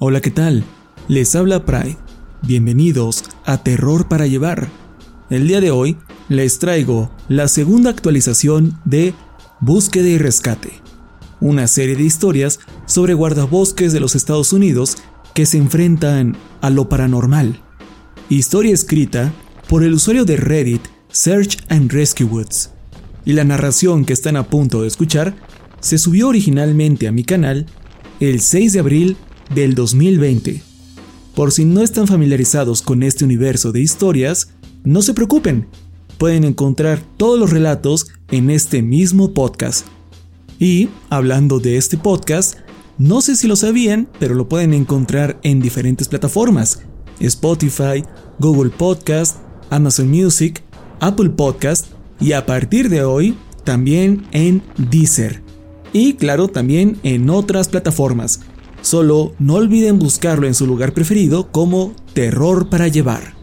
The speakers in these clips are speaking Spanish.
Hola, ¿qué tal? Les habla Pride. Bienvenidos a Terror para Llevar. El día de hoy les traigo la segunda actualización de Búsqueda y Rescate, una serie de historias sobre guardabosques de los Estados Unidos que se enfrentan a lo paranormal. Historia escrita por el usuario de Reddit Search and Rescue Woods. Y la narración que están a punto de escuchar se subió originalmente a mi canal el 6 de abril del 2020. Por si no están familiarizados con este universo de historias, no se preocupen, pueden encontrar todos los relatos en este mismo podcast. Y, hablando de este podcast, no sé si lo sabían, pero lo pueden encontrar en diferentes plataformas. Spotify, Google Podcast, Amazon Music, Apple Podcast y a partir de hoy también en Deezer. Y claro, también en otras plataformas. Solo no olviden buscarlo en su lugar preferido como Terror para Llevar.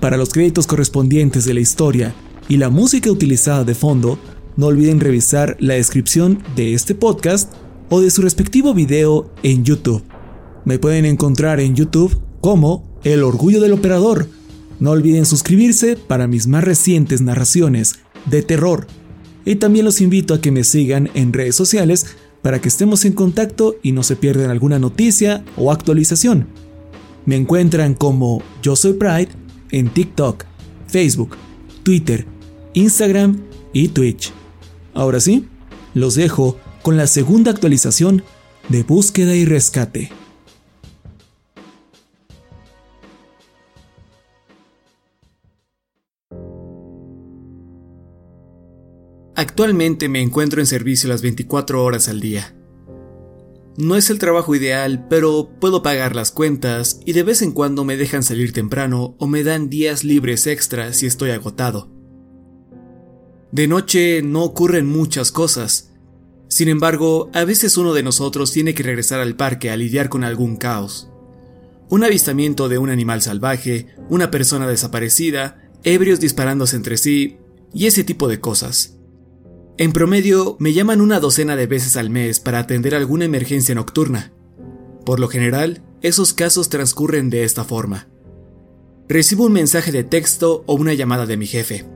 Para los créditos correspondientes de la historia y la música utilizada de fondo, no olviden revisar la descripción de este podcast o de su respectivo video en YouTube. Me pueden encontrar en YouTube como El Orgullo del Operador. No olviden suscribirse para mis más recientes narraciones de terror. Y también los invito a que me sigan en redes sociales para que estemos en contacto y no se pierdan alguna noticia o actualización. Me encuentran como Yo Soy Pride en TikTok, Facebook, Twitter, Instagram y Twitch. Ahora sí, los dejo con la segunda actualización de búsqueda y rescate. Actualmente me encuentro en servicio las 24 horas al día. No es el trabajo ideal, pero puedo pagar las cuentas y de vez en cuando me dejan salir temprano o me dan días libres extras si estoy agotado. De noche no ocurren muchas cosas. Sin embargo, a veces uno de nosotros tiene que regresar al parque a lidiar con algún caos. Un avistamiento de un animal salvaje, una persona desaparecida, ebrios disparándose entre sí y ese tipo de cosas. En promedio, me llaman una docena de veces al mes para atender alguna emergencia nocturna. Por lo general, esos casos transcurren de esta forma. Recibo un mensaje de texto o una llamada de mi jefe.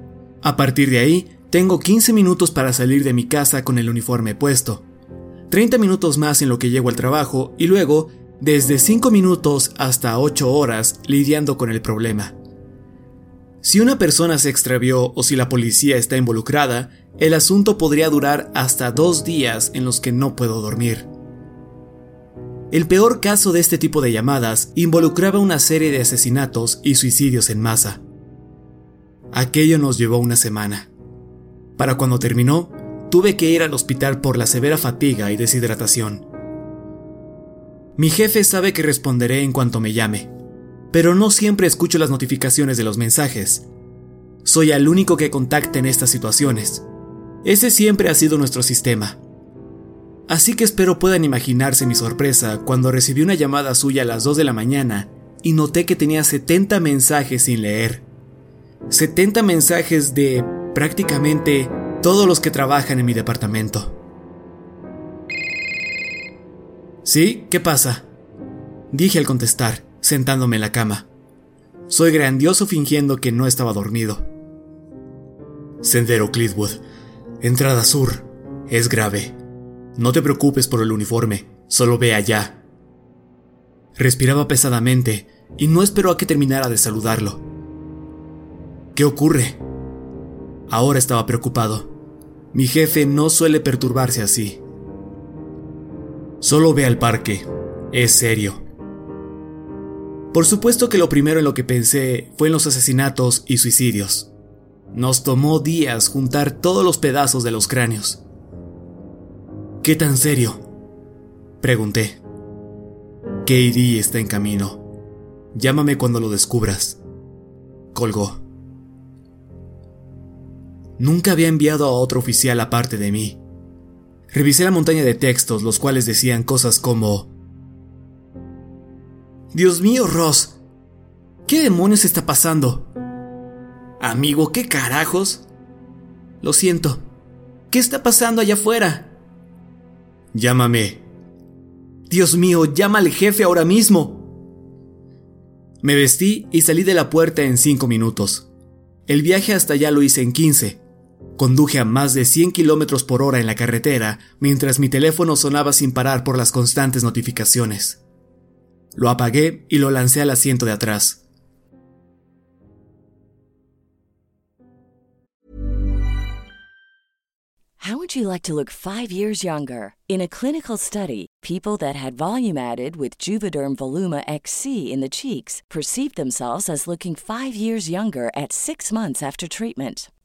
A partir de ahí, tengo 15 minutos para salir de mi casa con el uniforme puesto. 30 minutos más en lo que llego al trabajo y luego, desde 5 minutos hasta 8 horas lidiando con el problema. Si una persona se extravió o si la policía está involucrada, el asunto podría durar hasta dos días en los que no puedo dormir. El peor caso de este tipo de llamadas involucraba una serie de asesinatos y suicidios en masa. Aquello nos llevó una semana. Para cuando terminó, tuve que ir al hospital por la severa fatiga y deshidratación. Mi jefe sabe que responderé en cuanto me llame pero no siempre escucho las notificaciones de los mensajes. Soy el único que contacta en estas situaciones. Ese siempre ha sido nuestro sistema. Así que espero puedan imaginarse mi sorpresa cuando recibí una llamada suya a las 2 de la mañana y noté que tenía 70 mensajes sin leer. 70 mensajes de prácticamente todos los que trabajan en mi departamento. ¿Sí? ¿Qué pasa? Dije al contestar, sentándome en la cama. Soy grandioso fingiendo que no estaba dormido. Sendero Clitwood, entrada sur. Es grave. No te preocupes por el uniforme, solo ve allá. Respiraba pesadamente y no esperó a que terminara de saludarlo. ¿Qué ocurre? Ahora estaba preocupado. Mi jefe no suele perturbarse así. Solo ve al parque. Es serio. Por supuesto que lo primero en lo que pensé fue en los asesinatos y suicidios. Nos tomó días juntar todos los pedazos de los cráneos. ¿Qué tan serio? Pregunté. KD está en camino. Llámame cuando lo descubras. Colgó. Nunca había enviado a otro oficial aparte de mí. Revisé la montaña de textos, los cuales decían cosas como... Dios mío, Ross. ¿Qué demonios está pasando? Amigo, ¿qué carajos? Lo siento. ¿Qué está pasando allá afuera? Llámame. Dios mío, llama al jefe ahora mismo. Me vestí y salí de la puerta en cinco minutos. El viaje hasta allá lo hice en 15. Conduje a más de 100 kilómetros por hora en la carretera mientras mi teléfono sonaba sin parar por las constantes notificaciones. Lo apagué y lo lancé al asiento de atrás. How would you like to look five years younger? In a clinical study, people that had volume added with Juvederm Voluma XC in the cheeks perceived themselves as looking five years younger at six months after treatment.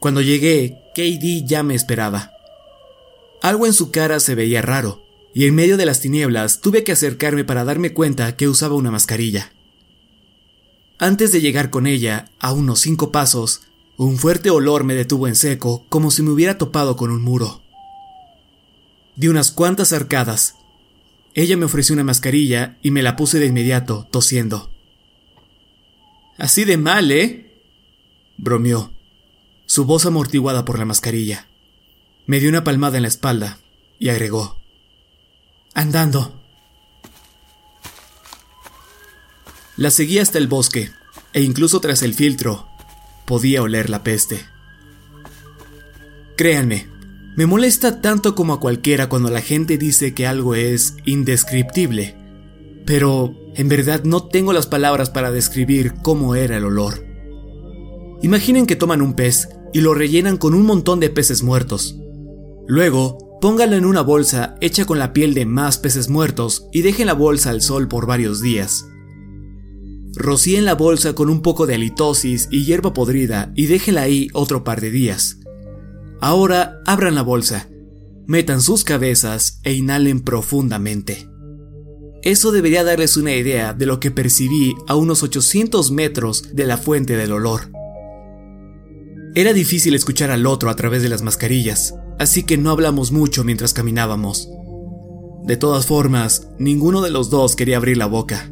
Cuando llegué, KD ya me esperaba. Algo en su cara se veía raro, y en medio de las tinieblas tuve que acercarme para darme cuenta que usaba una mascarilla. Antes de llegar con ella, a unos cinco pasos, un fuerte olor me detuvo en seco como si me hubiera topado con un muro. Di unas cuantas arcadas. Ella me ofreció una mascarilla y me la puse de inmediato, tosiendo. Así de mal, ¿eh? bromeó, su voz amortiguada por la mascarilla. Me dio una palmada en la espalda y agregó. Andando. La seguí hasta el bosque, e incluso tras el filtro, podía oler la peste. Créanme, me molesta tanto como a cualquiera cuando la gente dice que algo es indescriptible, pero en verdad no tengo las palabras para describir cómo era el olor. Imaginen que toman un pez y lo rellenan con un montón de peces muertos. Luego, pónganlo en una bolsa hecha con la piel de más peces muertos y dejen la bolsa al sol por varios días. Rocíen la bolsa con un poco de halitosis y hierba podrida y déjenla ahí otro par de días. Ahora abran la bolsa, metan sus cabezas e inhalen profundamente. Eso debería darles una idea de lo que percibí a unos 800 metros de la fuente del olor. Era difícil escuchar al otro a través de las mascarillas, así que no hablamos mucho mientras caminábamos. De todas formas, ninguno de los dos quería abrir la boca.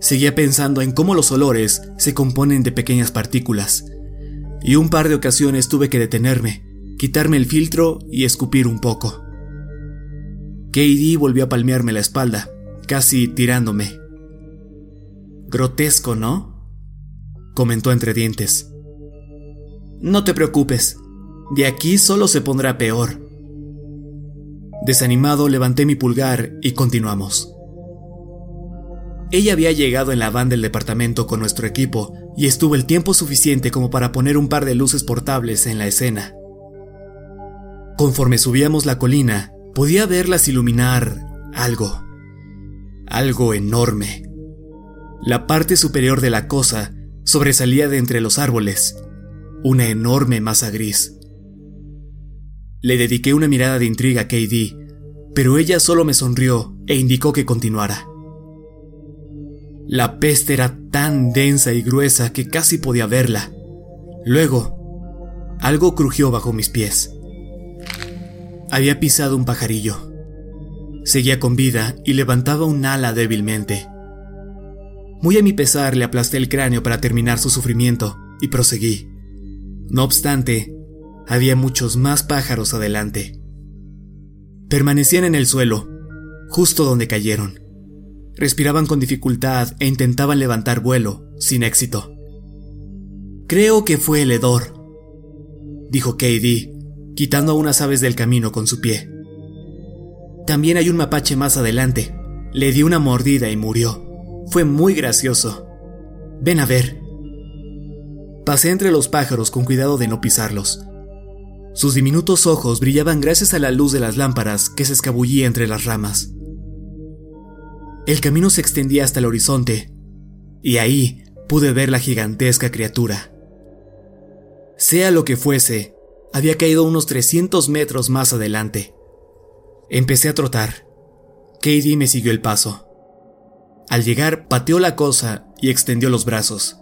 Seguía pensando en cómo los olores se componen de pequeñas partículas, y un par de ocasiones tuve que detenerme, quitarme el filtro y escupir un poco. Katie volvió a palmearme la espalda, casi tirándome. Grotesco, ¿no? comentó entre dientes. No te preocupes, de aquí solo se pondrá peor. Desanimado levanté mi pulgar y continuamos. Ella había llegado en la van del departamento con nuestro equipo y estuvo el tiempo suficiente como para poner un par de luces portables en la escena. Conforme subíamos la colina, podía verlas iluminar algo. Algo enorme. La parte superior de la cosa sobresalía de entre los árboles, una enorme masa gris. Le dediqué una mirada de intriga a KD, pero ella solo me sonrió e indicó que continuara. La peste era tan densa y gruesa que casi podía verla. Luego, algo crujió bajo mis pies. Había pisado un pajarillo. Seguía con vida y levantaba un ala débilmente. Muy a mi pesar le aplasté el cráneo para terminar su sufrimiento y proseguí. No obstante, había muchos más pájaros adelante. Permanecían en el suelo, justo donde cayeron. Respiraban con dificultad e intentaban levantar vuelo, sin éxito. Creo que fue el hedor, dijo KD, quitando a unas aves del camino con su pie. También hay un mapache más adelante. Le di una mordida y murió. Fue muy gracioso. Ven a ver. Pasé entre los pájaros con cuidado de no pisarlos. Sus diminutos ojos brillaban gracias a la luz de las lámparas que se escabullía entre las ramas. El camino se extendía hasta el horizonte, y ahí pude ver la gigantesca criatura. Sea lo que fuese, había caído unos 300 metros más adelante. Empecé a trotar. Katie me siguió el paso. Al llegar, pateó la cosa y extendió los brazos.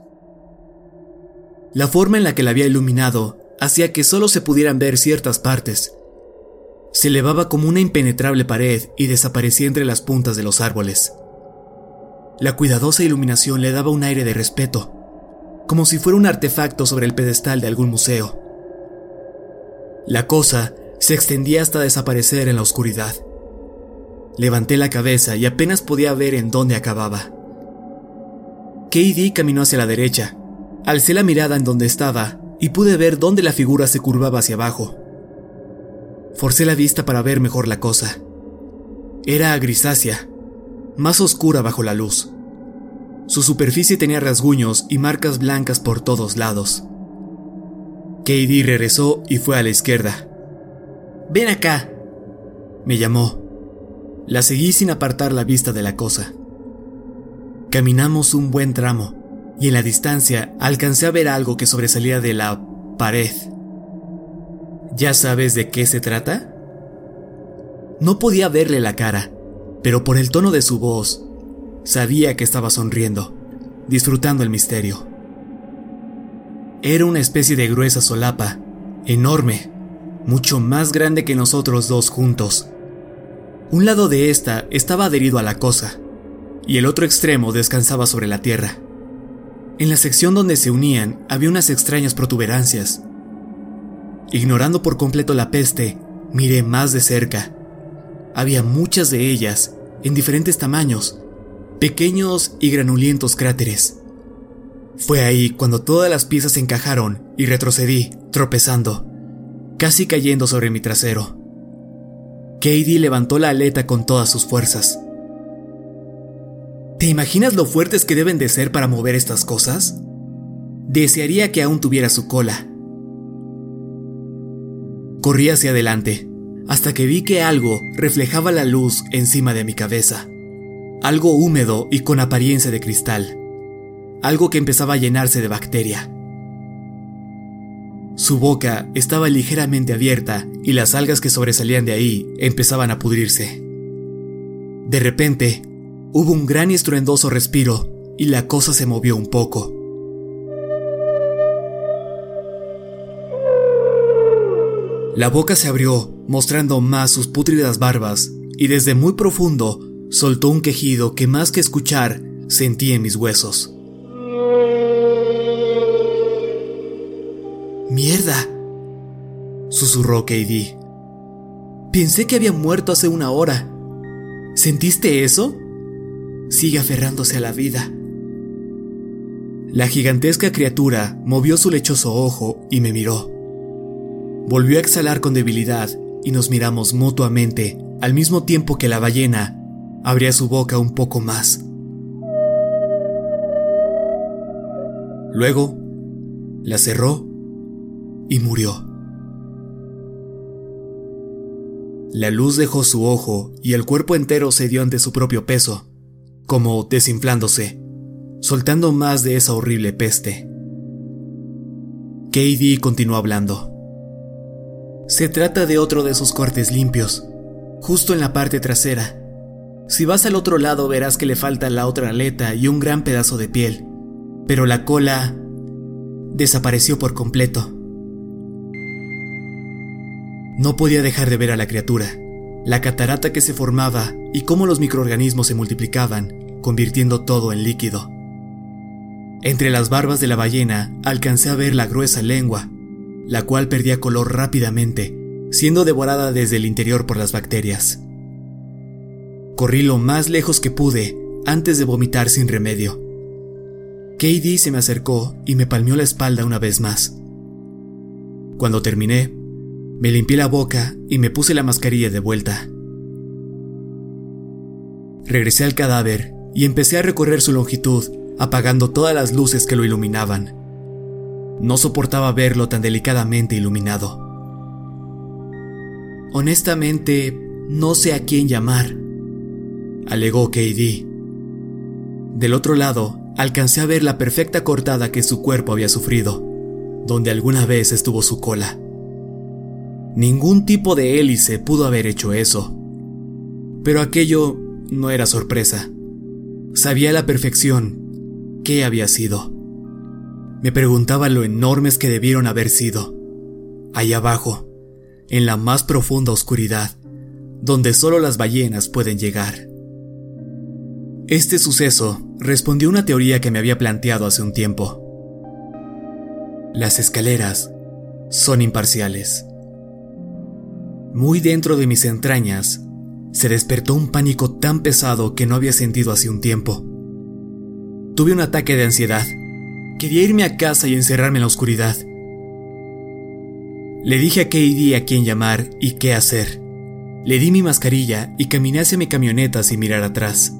La forma en la que la había iluminado hacía que solo se pudieran ver ciertas partes, se elevaba como una impenetrable pared y desaparecía entre las puntas de los árboles. La cuidadosa iluminación le daba un aire de respeto, como si fuera un artefacto sobre el pedestal de algún museo. La cosa se extendía hasta desaparecer en la oscuridad. Levanté la cabeza y apenas podía ver en dónde acababa. KD caminó hacia la derecha. Alcé la mirada en donde estaba y pude ver dónde la figura se curvaba hacia abajo. Forcé la vista para ver mejor la cosa. Era grisácea, más oscura bajo la luz. Su superficie tenía rasguños y marcas blancas por todos lados. Katie regresó y fue a la izquierda. Ven acá, me llamó. La seguí sin apartar la vista de la cosa. Caminamos un buen tramo y en la distancia alcancé a ver algo que sobresalía de la pared. ¿Ya sabes de qué se trata? No podía verle la cara, pero por el tono de su voz, sabía que estaba sonriendo, disfrutando el misterio. Era una especie de gruesa solapa, enorme, mucho más grande que nosotros dos juntos. Un lado de esta estaba adherido a la cosa, y el otro extremo descansaba sobre la tierra. En la sección donde se unían había unas extrañas protuberancias, Ignorando por completo la peste, miré más de cerca. Había muchas de ellas, en diferentes tamaños, pequeños y granulientos cráteres. Fue ahí cuando todas las piezas se encajaron y retrocedí, tropezando, casi cayendo sobre mi trasero. Katie levantó la aleta con todas sus fuerzas. ¿Te imaginas lo fuertes que deben de ser para mover estas cosas? Desearía que aún tuviera su cola, Corrí hacia adelante, hasta que vi que algo reflejaba la luz encima de mi cabeza. Algo húmedo y con apariencia de cristal. Algo que empezaba a llenarse de bacteria. Su boca estaba ligeramente abierta y las algas que sobresalían de ahí empezaban a pudrirse. De repente, Hubo un gran y estruendoso respiro y la cosa se movió un poco. La boca se abrió, mostrando más sus pútridas barbas, y desde muy profundo soltó un quejido que más que escuchar sentí en mis huesos. ¡Mierda! susurró KD. Pensé que había muerto hace una hora. ¿Sentiste eso? Sigue aferrándose a la vida. La gigantesca criatura movió su lechoso ojo y me miró. Volvió a exhalar con debilidad y nos miramos mutuamente al mismo tiempo que la ballena abría su boca un poco más. Luego, la cerró y murió. La luz dejó su ojo y el cuerpo entero cedió ante su propio peso, como desinflándose, soltando más de esa horrible peste. KD continuó hablando. Se trata de otro de esos cortes limpios, justo en la parte trasera. Si vas al otro lado verás que le falta la otra aleta y un gran pedazo de piel, pero la cola desapareció por completo. No podía dejar de ver a la criatura, la catarata que se formaba y cómo los microorganismos se multiplicaban, convirtiendo todo en líquido. Entre las barbas de la ballena alcancé a ver la gruesa lengua, la cual perdía color rápidamente, siendo devorada desde el interior por las bacterias. Corrí lo más lejos que pude antes de vomitar sin remedio. Katie se me acercó y me palmeó la espalda una vez más. Cuando terminé, me limpié la boca y me puse la mascarilla de vuelta. Regresé al cadáver y empecé a recorrer su longitud, apagando todas las luces que lo iluminaban. No soportaba verlo tan delicadamente iluminado. Honestamente, no sé a quién llamar, alegó KD. Del otro lado, alcancé a ver la perfecta cortada que su cuerpo había sufrido, donde alguna vez estuvo su cola. Ningún tipo de hélice pudo haber hecho eso. Pero aquello no era sorpresa. Sabía a la perfección qué había sido. Me preguntaba lo enormes que debieron haber sido. Allá abajo, en la más profunda oscuridad, donde solo las ballenas pueden llegar. Este suceso respondió a una teoría que me había planteado hace un tiempo. Las escaleras son imparciales. Muy dentro de mis entrañas, se despertó un pánico tan pesado que no había sentido hace un tiempo. Tuve un ataque de ansiedad. Quería irme a casa y encerrarme en la oscuridad. Le dije a KD a quién llamar y qué hacer. Le di mi mascarilla y caminé hacia mi camioneta sin mirar atrás,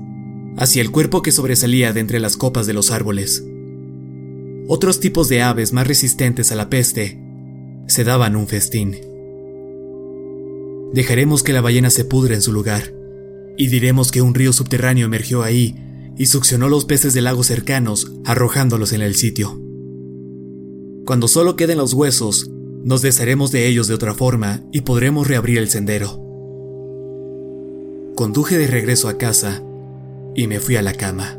hacia el cuerpo que sobresalía de entre las copas de los árboles. Otros tipos de aves más resistentes a la peste se daban un festín. Dejaremos que la ballena se pudra en su lugar, y diremos que un río subterráneo emergió ahí y succionó los peces de lagos cercanos, arrojándolos en el sitio. Cuando solo queden los huesos, nos desharemos de ellos de otra forma y podremos reabrir el sendero. Conduje de regreso a casa y me fui a la cama.